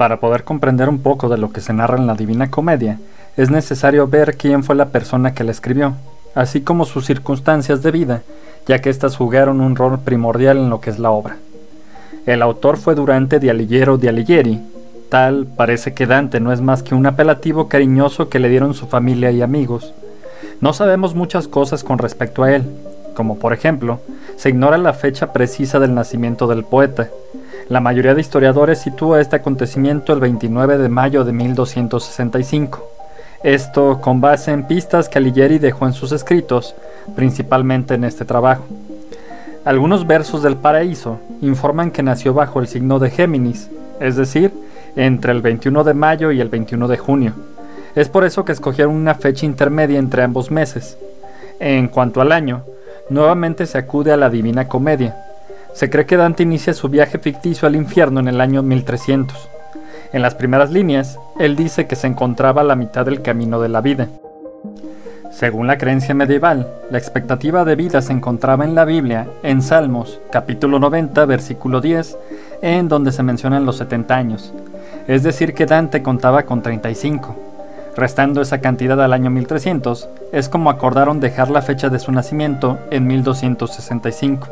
Para poder comprender un poco de lo que se narra en la Divina Comedia, es necesario ver quién fue la persona que la escribió, así como sus circunstancias de vida, ya que éstas jugaron un rol primordial en lo que es la obra. El autor fue Durante de Alighiero de Alighieri, tal parece que Dante no es más que un apelativo cariñoso que le dieron su familia y amigos. No sabemos muchas cosas con respecto a él, como por ejemplo, se ignora la fecha precisa del nacimiento del poeta. La mayoría de historiadores sitúa este acontecimiento el 29 de mayo de 1265. Esto con base en pistas que Alighieri dejó en sus escritos, principalmente en este trabajo. Algunos versos del Paraíso informan que nació bajo el signo de Géminis, es decir, entre el 21 de mayo y el 21 de junio. Es por eso que escogieron una fecha intermedia entre ambos meses. En cuanto al año, nuevamente se acude a la Divina Comedia. Se cree que Dante inicia su viaje ficticio al infierno en el año 1300. En las primeras líneas, él dice que se encontraba a la mitad del camino de la vida. Según la creencia medieval, la expectativa de vida se encontraba en la Biblia, en Salmos, capítulo 90, versículo 10, en donde se mencionan los 70 años. Es decir, que Dante contaba con 35. Restando esa cantidad al año 1300, es como acordaron dejar la fecha de su nacimiento en 1265.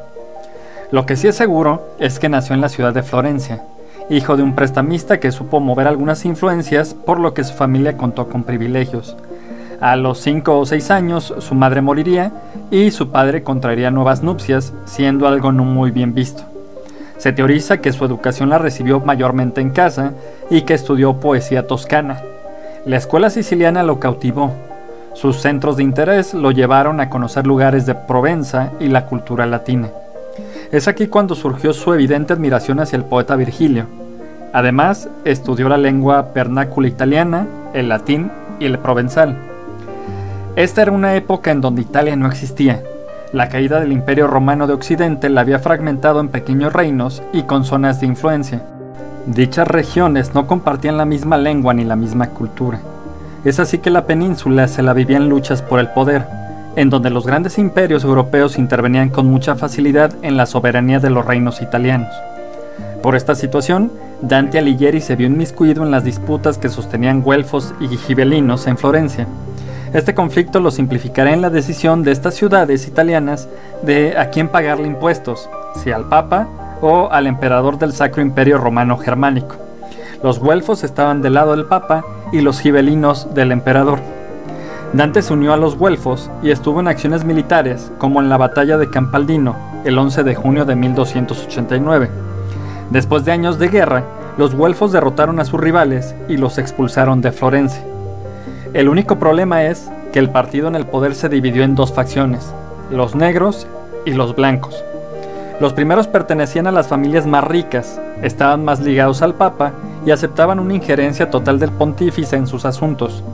Lo que sí es seguro es que nació en la ciudad de Florencia, hijo de un prestamista que supo mover algunas influencias, por lo que su familia contó con privilegios. A los 5 o 6 años su madre moriría y su padre contraería nuevas nupcias, siendo algo no muy bien visto. Se teoriza que su educación la recibió mayormente en casa y que estudió poesía toscana, la escuela siciliana lo cautivó. Sus centros de interés lo llevaron a conocer lugares de Provenza y la cultura latina. Es aquí cuando surgió su evidente admiración hacia el poeta Virgilio. Además, estudió la lengua vernácula italiana, el latín y el provenzal. Esta era una época en donde Italia no existía. La caída del Imperio Romano de Occidente la había fragmentado en pequeños reinos y con zonas de influencia. Dichas regiones no compartían la misma lengua ni la misma cultura. Es así que la península se la vivía en luchas por el poder, en donde los grandes imperios europeos intervenían con mucha facilidad en la soberanía de los reinos italianos. Por esta situación, Dante Alighieri se vio inmiscuido en las disputas que sostenían güelfos y gibelinos en Florencia. Este conflicto lo simplificará en la decisión de estas ciudades italianas de a quién pagarle impuestos, si al Papa o al emperador del Sacro Imperio Romano Germánico. Los güelfos estaban del lado del Papa y los gibelinos del emperador. Dante se unió a los güelfos y estuvo en acciones militares, como en la batalla de Campaldino, el 11 de junio de 1289. Después de años de guerra, los güelfos derrotaron a sus rivales y los expulsaron de Florencia. El único problema es que el partido en el poder se dividió en dos facciones, los negros y los blancos. Los primeros pertenecían a las familias más ricas, estaban más ligados al Papa y aceptaban una injerencia total del pontífice en sus asuntos.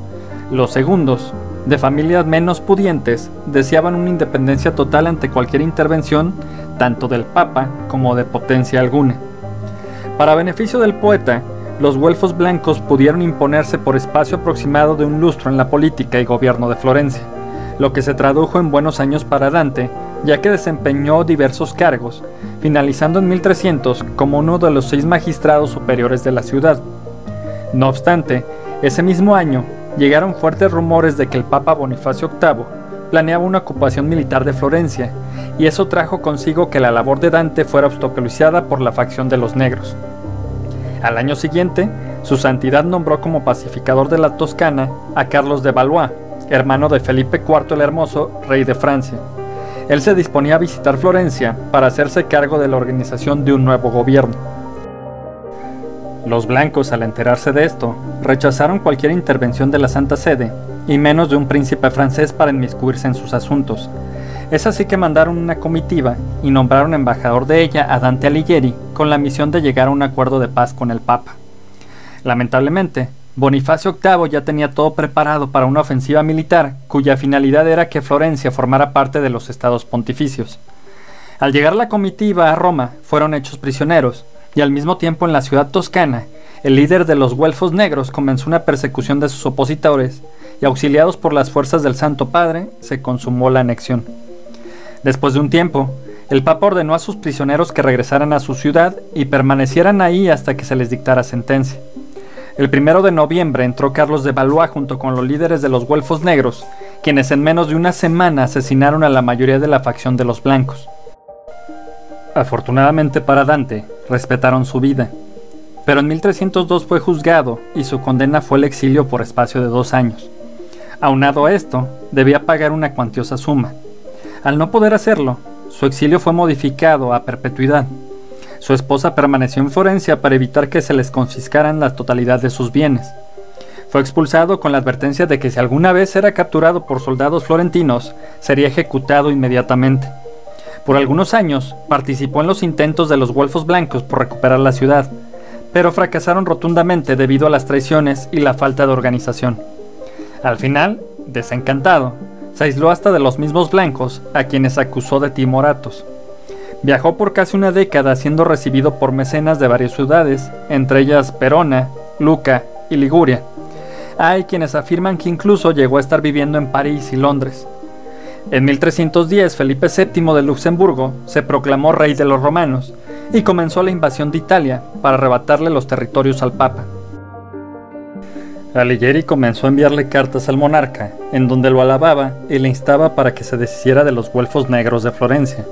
Los segundos, de familias menos pudientes, deseaban una independencia total ante cualquier intervención, tanto del Papa como de potencia alguna. Para beneficio del poeta, los güelfos blancos pudieron imponerse por espacio aproximado de un lustro en la política y gobierno de Florencia, lo que se tradujo en buenos años para Dante ya que desempeñó diversos cargos, finalizando en 1300 como uno de los seis magistrados superiores de la ciudad. No obstante, ese mismo año llegaron fuertes rumores de que el Papa Bonifacio VIII planeaba una ocupación militar de Florencia, y eso trajo consigo que la labor de Dante fuera obstaculizada por la facción de los negros. Al año siguiente, su santidad nombró como pacificador de la Toscana a Carlos de Valois, hermano de Felipe IV el Hermoso, rey de Francia. Él se disponía a visitar Florencia para hacerse cargo de la organización de un nuevo gobierno. Los blancos, al enterarse de esto, rechazaron cualquier intervención de la Santa Sede, y menos de un príncipe francés para inmiscuirse en sus asuntos. Es así que mandaron una comitiva y nombraron embajador de ella a Dante Alighieri con la misión de llegar a un acuerdo de paz con el Papa. Lamentablemente, Bonifacio VIII ya tenía todo preparado para una ofensiva militar cuya finalidad era que Florencia formara parte de los estados pontificios. Al llegar la comitiva a Roma, fueron hechos prisioneros, y al mismo tiempo en la ciudad toscana, el líder de los güelfos negros comenzó una persecución de sus opositores, y auxiliados por las fuerzas del Santo Padre, se consumó la anexión. Después de un tiempo, el Papa ordenó a sus prisioneros que regresaran a su ciudad y permanecieran ahí hasta que se les dictara sentencia. El primero de noviembre entró Carlos de Valois junto con los líderes de los Güelfos Negros, quienes en menos de una semana asesinaron a la mayoría de la facción de los blancos. Afortunadamente para Dante, respetaron su vida, pero en 1302 fue juzgado y su condena fue el exilio por espacio de dos años. Aunado a esto, debía pagar una cuantiosa suma. Al no poder hacerlo, su exilio fue modificado a perpetuidad. Su esposa permaneció en Florencia para evitar que se les confiscaran la totalidad de sus bienes. Fue expulsado con la advertencia de que si alguna vez era capturado por soldados florentinos, sería ejecutado inmediatamente. Por algunos años participó en los intentos de los Golfos Blancos por recuperar la ciudad, pero fracasaron rotundamente debido a las traiciones y la falta de organización. Al final, desencantado, se aisló hasta de los mismos blancos a quienes acusó de timoratos. Viajó por casi una década siendo recibido por mecenas de varias ciudades, entre ellas Perona, Luca y Liguria. Hay quienes afirman que incluso llegó a estar viviendo en París y Londres. En 1310 Felipe VII de Luxemburgo se proclamó rey de los romanos y comenzó la invasión de Italia para arrebatarle los territorios al Papa. Alighieri comenzó a enviarle cartas al monarca, en donde lo alababa y le instaba para que se deshiciera de los güelfos negros de Florencia.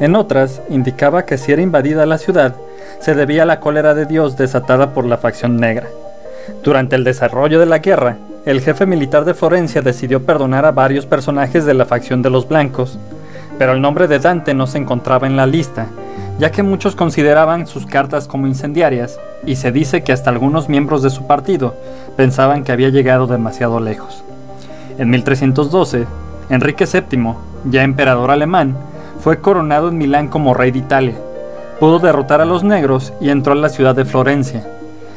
En otras, indicaba que si era invadida la ciudad, se debía a la cólera de Dios desatada por la facción negra. Durante el desarrollo de la guerra, el jefe militar de Florencia decidió perdonar a varios personajes de la facción de los blancos, pero el nombre de Dante no se encontraba en la lista, ya que muchos consideraban sus cartas como incendiarias, y se dice que hasta algunos miembros de su partido pensaban que había llegado demasiado lejos. En 1312, Enrique VII, ya emperador alemán, fue coronado en Milán como rey de Italia. Pudo derrotar a los negros y entró a la ciudad de Florencia.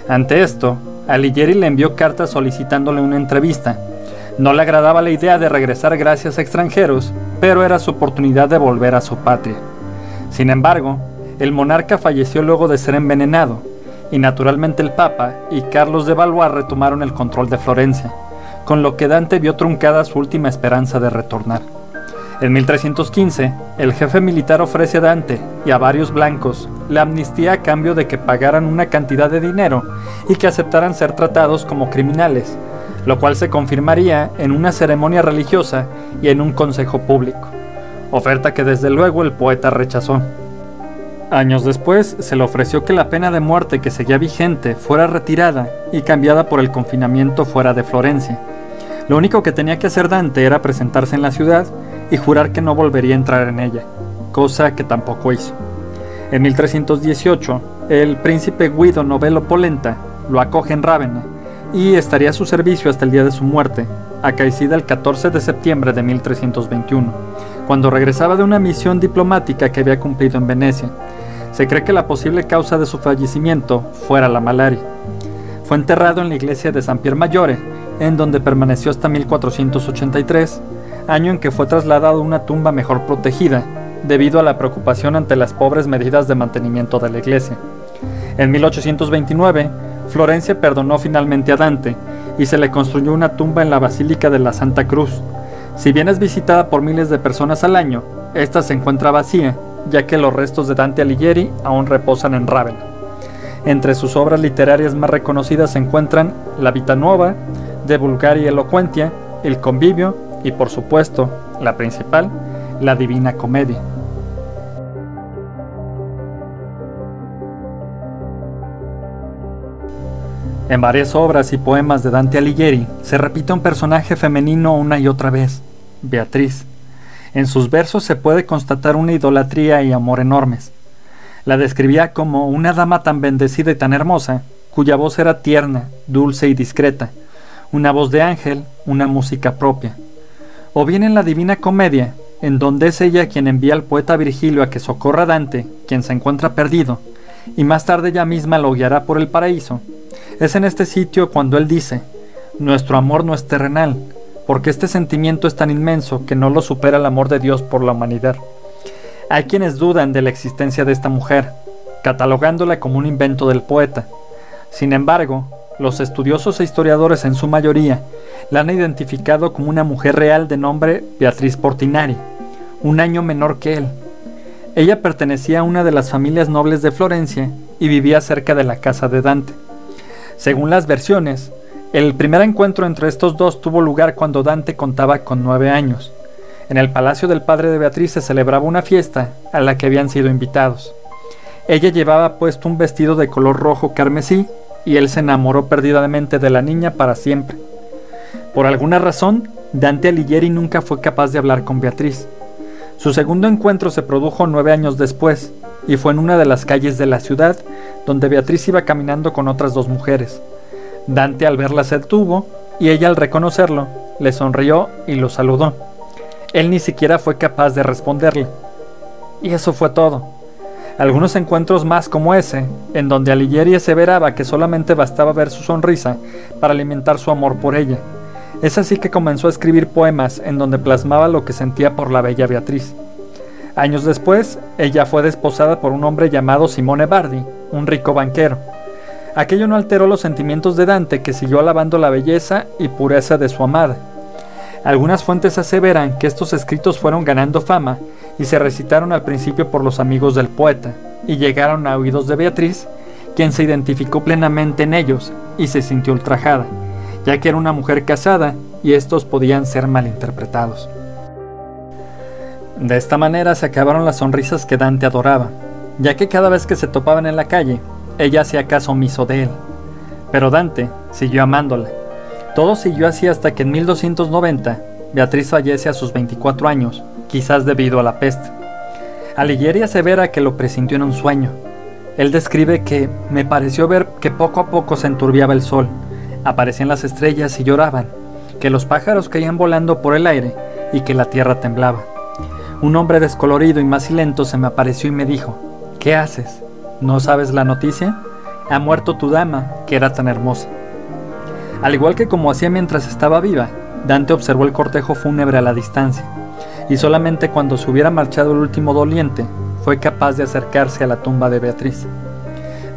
Ante esto, Alighieri le envió cartas solicitándole una entrevista. No le agradaba la idea de regresar gracias a extranjeros, pero era su oportunidad de volver a su patria. Sin embargo, el monarca falleció luego de ser envenenado, y naturalmente el Papa y Carlos de Valois retomaron el control de Florencia, con lo que Dante vio truncada su última esperanza de retornar. En 1315, el jefe militar ofrece a Dante y a varios blancos la amnistía a cambio de que pagaran una cantidad de dinero y que aceptaran ser tratados como criminales, lo cual se confirmaría en una ceremonia religiosa y en un consejo público, oferta que desde luego el poeta rechazó. Años después se le ofreció que la pena de muerte que seguía vigente fuera retirada y cambiada por el confinamiento fuera de Florencia. Lo único que tenía que hacer Dante era presentarse en la ciudad y jurar que no volvería a entrar en ella, cosa que tampoco hizo. En 1318, el príncipe Guido Novello Polenta lo acoge en Rávena y estaría a su servicio hasta el día de su muerte, acaecida el 14 de septiembre de 1321, cuando regresaba de una misión diplomática que había cumplido en Venecia se cree que la posible causa de su fallecimiento fuera la malaria. Fue enterrado en la iglesia de San Pierre Maggiore, en donde permaneció hasta 1483, año en que fue trasladado a una tumba mejor protegida, debido a la preocupación ante las pobres medidas de mantenimiento de la iglesia. En 1829, Florencia perdonó finalmente a Dante y se le construyó una tumba en la Basílica de la Santa Cruz. Si bien es visitada por miles de personas al año, esta se encuentra vacía ya que los restos de Dante Alighieri aún reposan en Ravenna. Entre sus obras literarias más reconocidas se encuentran La Vita Nuova, De Vulgaria Elocuentia, El Convivio y, por supuesto, la principal, La Divina Comedia. En varias obras y poemas de Dante Alighieri se repite un personaje femenino una y otra vez, Beatriz, en sus versos se puede constatar una idolatría y amor enormes. La describía como una dama tan bendecida y tan hermosa, cuya voz era tierna, dulce y discreta, una voz de ángel, una música propia. O bien en la Divina Comedia, en donde es ella quien envía al poeta Virgilio a que socorra a Dante, quien se encuentra perdido, y más tarde ella misma lo guiará por el paraíso. Es en este sitio cuando él dice, Nuestro amor no es terrenal, porque este sentimiento es tan inmenso que no lo supera el amor de Dios por la humanidad. Hay quienes dudan de la existencia de esta mujer, catalogándola como un invento del poeta. Sin embargo, los estudiosos e historiadores en su mayoría la han identificado como una mujer real de nombre Beatriz Portinari, un año menor que él. Ella pertenecía a una de las familias nobles de Florencia y vivía cerca de la casa de Dante. Según las versiones, el primer encuentro entre estos dos tuvo lugar cuando Dante contaba con nueve años. En el palacio del padre de Beatriz se celebraba una fiesta a la que habían sido invitados. Ella llevaba puesto un vestido de color rojo carmesí y él se enamoró perdidamente de la niña para siempre. Por alguna razón, Dante Alighieri nunca fue capaz de hablar con Beatriz. Su segundo encuentro se produjo nueve años después, y fue en una de las calles de la ciudad, donde Beatriz iba caminando con otras dos mujeres. Dante al verla se detuvo y ella al reconocerlo le sonrió y lo saludó. Él ni siquiera fue capaz de responderle. Y eso fue todo. Algunos encuentros más como ese, en donde Alighieri aseveraba que solamente bastaba ver su sonrisa para alimentar su amor por ella. Es así que comenzó a escribir poemas en donde plasmaba lo que sentía por la bella Beatriz. Años después, ella fue desposada por un hombre llamado Simone Bardi, un rico banquero. Aquello no alteró los sentimientos de Dante, que siguió alabando la belleza y pureza de su amada. Algunas fuentes aseveran que estos escritos fueron ganando fama y se recitaron al principio por los amigos del poeta, y llegaron a oídos de Beatriz, quien se identificó plenamente en ellos y se sintió ultrajada, ya que era una mujer casada y estos podían ser malinterpretados. De esta manera se acabaron las sonrisas que Dante adoraba, ya que cada vez que se topaban en la calle ella hacía caso omiso de él. Pero Dante siguió amándola. Todo siguió así hasta que en 1290 Beatriz fallece a sus 24 años, quizás debido a la peste. Alighieri asevera que lo presintió en un sueño. Él describe que me pareció ver que poco a poco se enturbiaba el sol, aparecían las estrellas y lloraban, que los pájaros caían volando por el aire y que la tierra temblaba. Un hombre descolorido y macilento se me apareció y me dijo, ¿qué haces? ¿No sabes la noticia? Ha muerto tu dama, que era tan hermosa. Al igual que como hacía mientras estaba viva, Dante observó el cortejo fúnebre a la distancia, y solamente cuando se hubiera marchado el último doliente, fue capaz de acercarse a la tumba de Beatriz.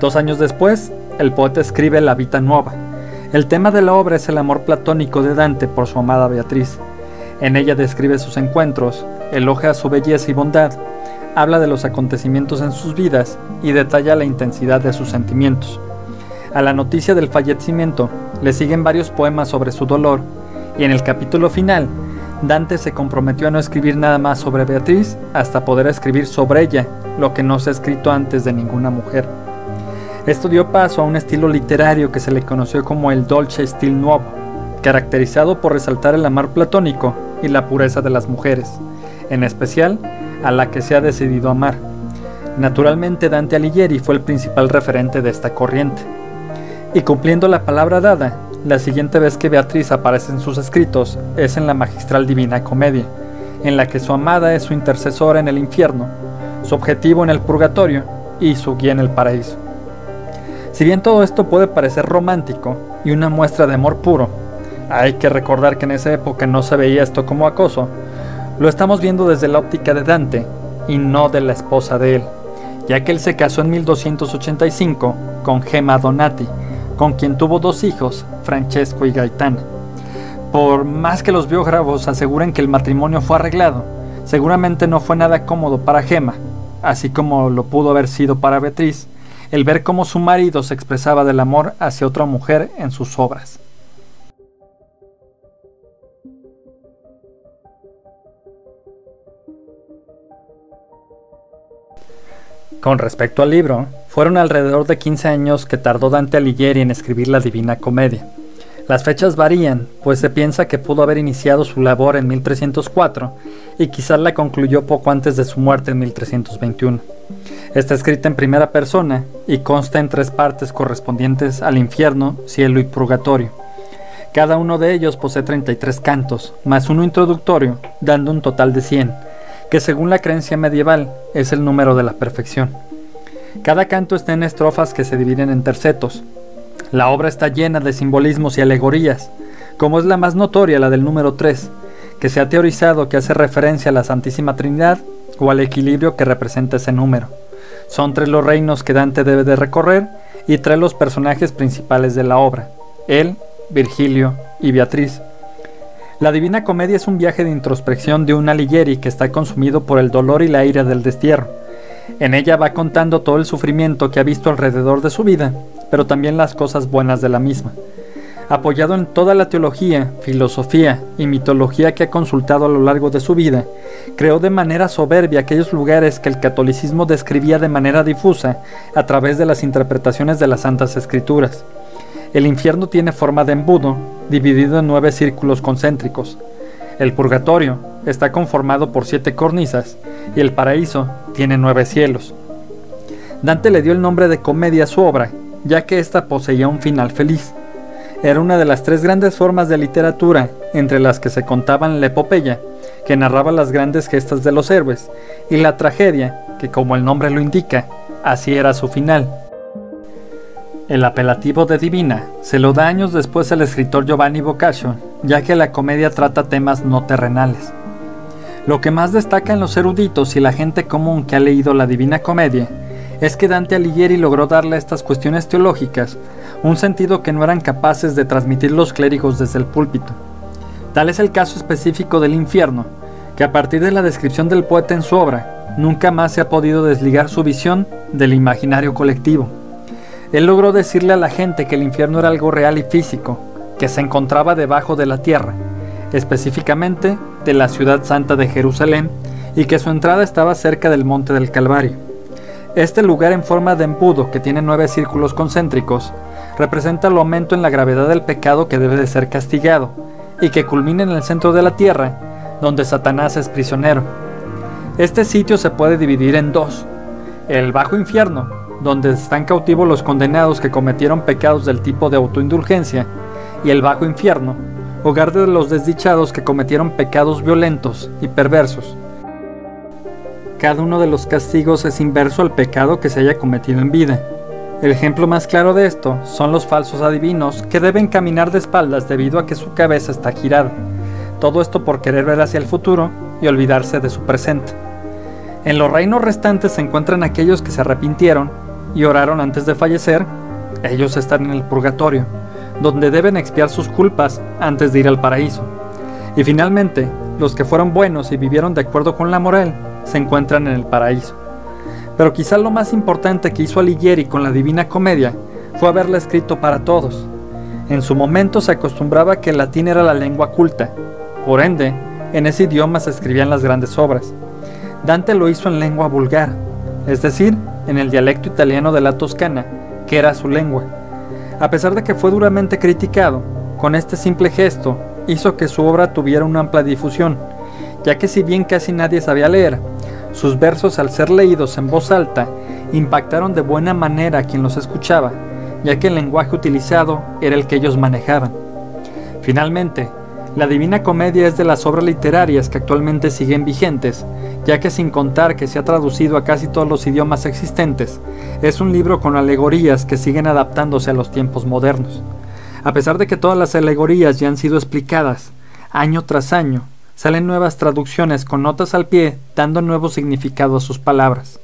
Dos años después, el poeta escribe La Vita Nueva. El tema de la obra es el amor platónico de Dante por su amada Beatriz. En ella describe sus encuentros, elogia su belleza y bondad, habla de los acontecimientos en sus vidas y detalla la intensidad de sus sentimientos. A la noticia del fallecimiento le siguen varios poemas sobre su dolor y en el capítulo final Dante se comprometió a no escribir nada más sobre Beatriz hasta poder escribir sobre ella, lo que no se ha escrito antes de ninguna mujer. Esto dio paso a un estilo literario que se le conoció como el Dolce Stil Nuovo, caracterizado por resaltar el amor platónico y la pureza de las mujeres, en especial a la que se ha decidido amar. Naturalmente Dante Alighieri fue el principal referente de esta corriente. Y cumpliendo la palabra dada, la siguiente vez que Beatriz aparece en sus escritos es en la magistral Divina Comedia, en la que su amada es su intercesora en el infierno, su objetivo en el purgatorio y su guía en el paraíso. Si bien todo esto puede parecer romántico y una muestra de amor puro, hay que recordar que en esa época no se veía esto como acoso, lo estamos viendo desde la óptica de Dante y no de la esposa de él, ya que él se casó en 1285 con Gemma Donati, con quien tuvo dos hijos, Francesco y Gaetana. Por más que los biógrafos aseguren que el matrimonio fue arreglado, seguramente no fue nada cómodo para Gemma, así como lo pudo haber sido para Beatriz, el ver cómo su marido se expresaba del amor hacia otra mujer en sus obras. Con respecto al libro, fueron alrededor de 15 años que tardó Dante Alighieri en escribir la Divina Comedia. Las fechas varían, pues se piensa que pudo haber iniciado su labor en 1304 y quizás la concluyó poco antes de su muerte en 1321. Está escrita en primera persona y consta en tres partes correspondientes al infierno, cielo y purgatorio. Cada uno de ellos posee 33 cantos, más uno introductorio, dando un total de 100 que según la creencia medieval es el número de la perfección. Cada canto está en estrofas que se dividen en tercetos. La obra está llena de simbolismos y alegorías, como es la más notoria, la del número 3, que se ha teorizado que hace referencia a la Santísima Trinidad o al equilibrio que representa ese número. Son tres los reinos que Dante debe de recorrer y tres los personajes principales de la obra, él, Virgilio y Beatriz, la Divina Comedia es un viaje de introspección de un Alighieri que está consumido por el dolor y la ira del destierro. En ella va contando todo el sufrimiento que ha visto alrededor de su vida, pero también las cosas buenas de la misma. Apoyado en toda la teología, filosofía y mitología que ha consultado a lo largo de su vida, creó de manera soberbia aquellos lugares que el catolicismo describía de manera difusa a través de las interpretaciones de las Santas Escrituras. El infierno tiene forma de embudo, dividido en nueve círculos concéntricos. El purgatorio está conformado por siete cornisas y el paraíso tiene nueve cielos. Dante le dio el nombre de comedia a su obra, ya que ésta poseía un final feliz. Era una de las tres grandes formas de literatura, entre las que se contaban la epopeya, que narraba las grandes gestas de los héroes, y la tragedia, que como el nombre lo indica, así era su final. El apelativo de divina se lo da años después el escritor Giovanni Boccaccio, ya que la comedia trata temas no terrenales. Lo que más destaca en los eruditos y la gente común que ha leído la Divina Comedia es que Dante Alighieri logró darle a estas cuestiones teológicas un sentido que no eran capaces de transmitir los clérigos desde el púlpito. Tal es el caso específico del infierno, que a partir de la descripción del poeta en su obra, nunca más se ha podido desligar su visión del imaginario colectivo. Él logró decirle a la gente que el infierno era algo real y físico, que se encontraba debajo de la tierra, específicamente de la ciudad santa de Jerusalén, y que su entrada estaba cerca del monte del Calvario. Este lugar en forma de embudo, que tiene nueve círculos concéntricos, representa el aumento en la gravedad del pecado que debe de ser castigado, y que culmina en el centro de la tierra, donde Satanás es prisionero. Este sitio se puede dividir en dos. El bajo infierno, donde están cautivos los condenados que cometieron pecados del tipo de autoindulgencia, y el bajo infierno, hogar de los desdichados que cometieron pecados violentos y perversos. Cada uno de los castigos es inverso al pecado que se haya cometido en vida. El ejemplo más claro de esto son los falsos adivinos que deben caminar de espaldas debido a que su cabeza está girada. Todo esto por querer ver hacia el futuro y olvidarse de su presente. En los reinos restantes se encuentran aquellos que se arrepintieron y oraron antes de fallecer. Ellos están en el purgatorio, donde deben expiar sus culpas antes de ir al paraíso. Y finalmente, los que fueron buenos y vivieron de acuerdo con la moral se encuentran en el paraíso. Pero quizá lo más importante que hizo Alighieri con la Divina Comedia fue haberla escrito para todos. En su momento se acostumbraba que el latín era la lengua culta, por ende, en ese idioma se escribían las grandes obras. Dante lo hizo en lengua vulgar, es decir, en el dialecto italiano de la Toscana, que era su lengua. A pesar de que fue duramente criticado, con este simple gesto hizo que su obra tuviera una amplia difusión, ya que si bien casi nadie sabía leer, sus versos al ser leídos en voz alta impactaron de buena manera a quien los escuchaba, ya que el lenguaje utilizado era el que ellos manejaban. Finalmente, la Divina Comedia es de las obras literarias que actualmente siguen vigentes, ya que sin contar que se ha traducido a casi todos los idiomas existentes, es un libro con alegorías que siguen adaptándose a los tiempos modernos. A pesar de que todas las alegorías ya han sido explicadas, año tras año, salen nuevas traducciones con notas al pie dando nuevo significado a sus palabras.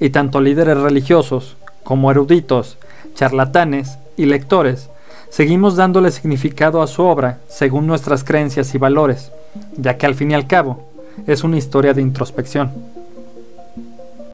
Y tanto líderes religiosos como eruditos, charlatanes y lectores seguimos dándole significado a su obra según nuestras creencias y valores, ya que al fin y al cabo es una historia de introspección.